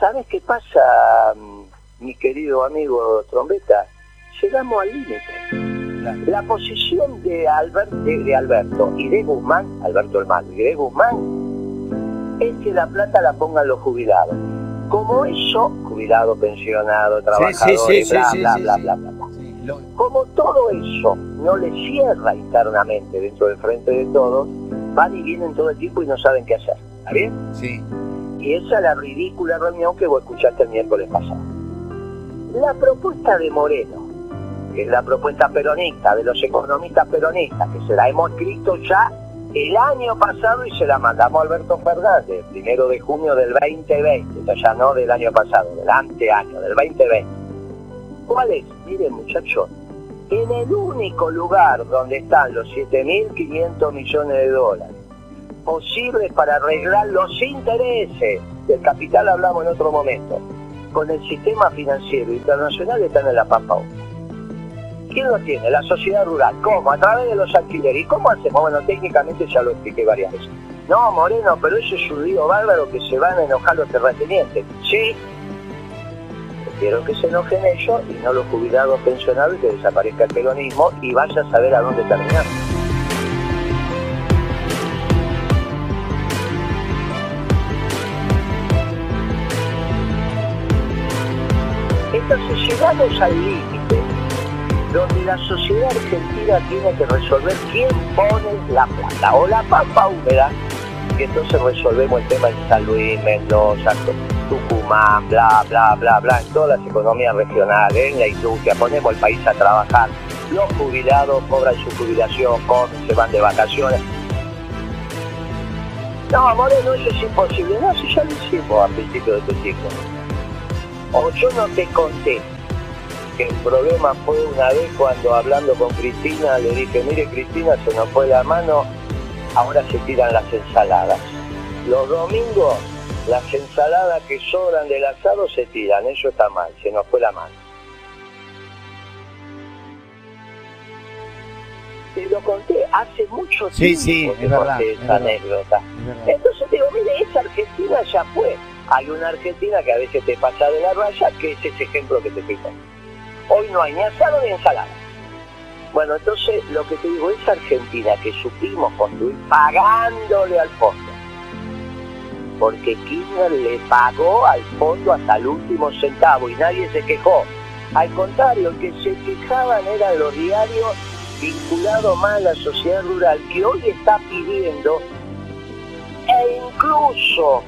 ¿Sabes qué pasa, mm, mi querido amigo Trombeta? Llegamos al límite. La posición de, de, Alberto y de Guzmán, Alberto el Malo y de Guzmán, es que la plata la pongan los jubilados. Como eso, jubilado, pensionado, trabajadores, bla, bla, bla, bla, bla, bla. Como todo eso no le cierra internamente dentro del frente de todos, van y vienen todo el tiempo y no saben qué hacer. ¿Está bien? Sí. Y esa es la ridícula reunión que vos escuchaste el miércoles pasado. La propuesta de Moreno, que es la propuesta peronista, de los economistas peronistas, que se la hemos escrito ya el año pasado y se la mandamos a Alberto Fernández, primero de junio del 2020, o ya no del año pasado, del anteaño, del 2020. ¿Cuál es? Miren muchachos, en el único lugar donde están los 7.500 millones de dólares posibles para arreglar los intereses del capital, hablamos en otro momento, con el sistema financiero internacional están en la Pampa ¿Quién lo tiene? La sociedad rural. ¿Cómo? A través de los alquileres. ¿Y cómo hacemos? Bueno, técnicamente ya lo expliqué varias veces. No, Moreno, pero eso es un lío bárbaro que se van a enojar los terratenientes. Sí, quiero que se enojen ellos y no los jubilados pensionados que desaparezca el peronismo y vaya a saber a dónde terminar. Entonces llegamos al límite donde la sociedad argentina tiene que resolver quién pone la plata o la pampa húmeda, y entonces resolvemos el tema en San Luis, Mendoza, Tucumán, bla, bla, bla, bla, en todas las economías regionales, en la industria, ponemos el país a trabajar, los jubilados cobran su jubilación, comen, se van de vacaciones. No, Moreno, eso es imposible. No, si ya lo hicimos al principio de tu ciclo. O yo no te conté que el problema fue una vez cuando hablando con Cristina le dije, mire Cristina, se nos fue la mano, ahora se tiran las ensaladas. Los domingos las ensaladas que sobran del asado se tiran, eso está mal, se nos fue la mano. Te lo conté hace mucho tiempo sí, sí, es verdad, esa anécdota. Entonces digo, mire, esa Argentina ya fue. Hay una Argentina que a veces te pasa de la raya, que es ese ejemplo que te pico. Hoy no hay ni asado ni ensalada. Bueno, entonces lo que te digo, esa Argentina que supimos construir pagándole al fondo porque Kirchner le pagó al fondo hasta el último centavo y nadie se quejó. Al contrario, que se quejaban eran los diarios vinculados más a la sociedad rural, que hoy está pidiendo e incluso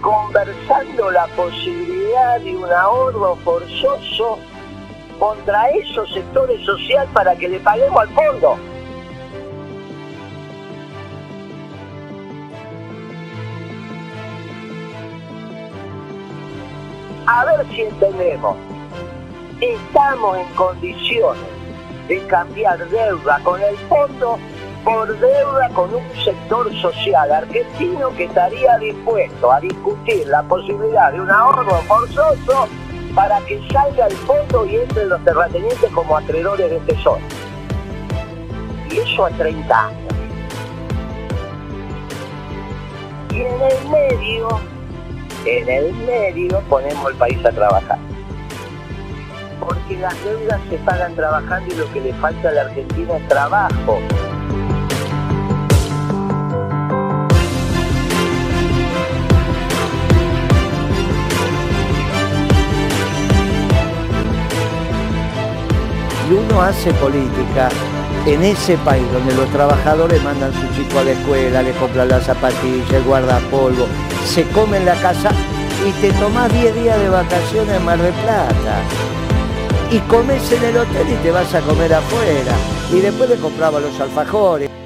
conversando la posibilidad de un ahorro forzoso contra esos sectores sociales para que le paguemos al fondo. a ver si entendemos. Estamos en condiciones de cambiar deuda con el fondo por deuda con un sector social argentino que estaría dispuesto a discutir la posibilidad de un ahorro forzoso para que salga el fondo y entre los terratenientes como acreedores de tesoro. Y eso a 30 años. Y en el medio en el medio ponemos el país a trabajar. Porque las deudas se pagan trabajando y lo que le falta a la Argentina es trabajo. Uno hace política en ese país donde los trabajadores mandan a su chico a la escuela, le compran las zapatillas, el guardapolvo, se come en la casa y te tomás 10 días de vacaciones en Mar del Plata. Y comes en el hotel y te vas a comer afuera. Y después le compraba los alfajores.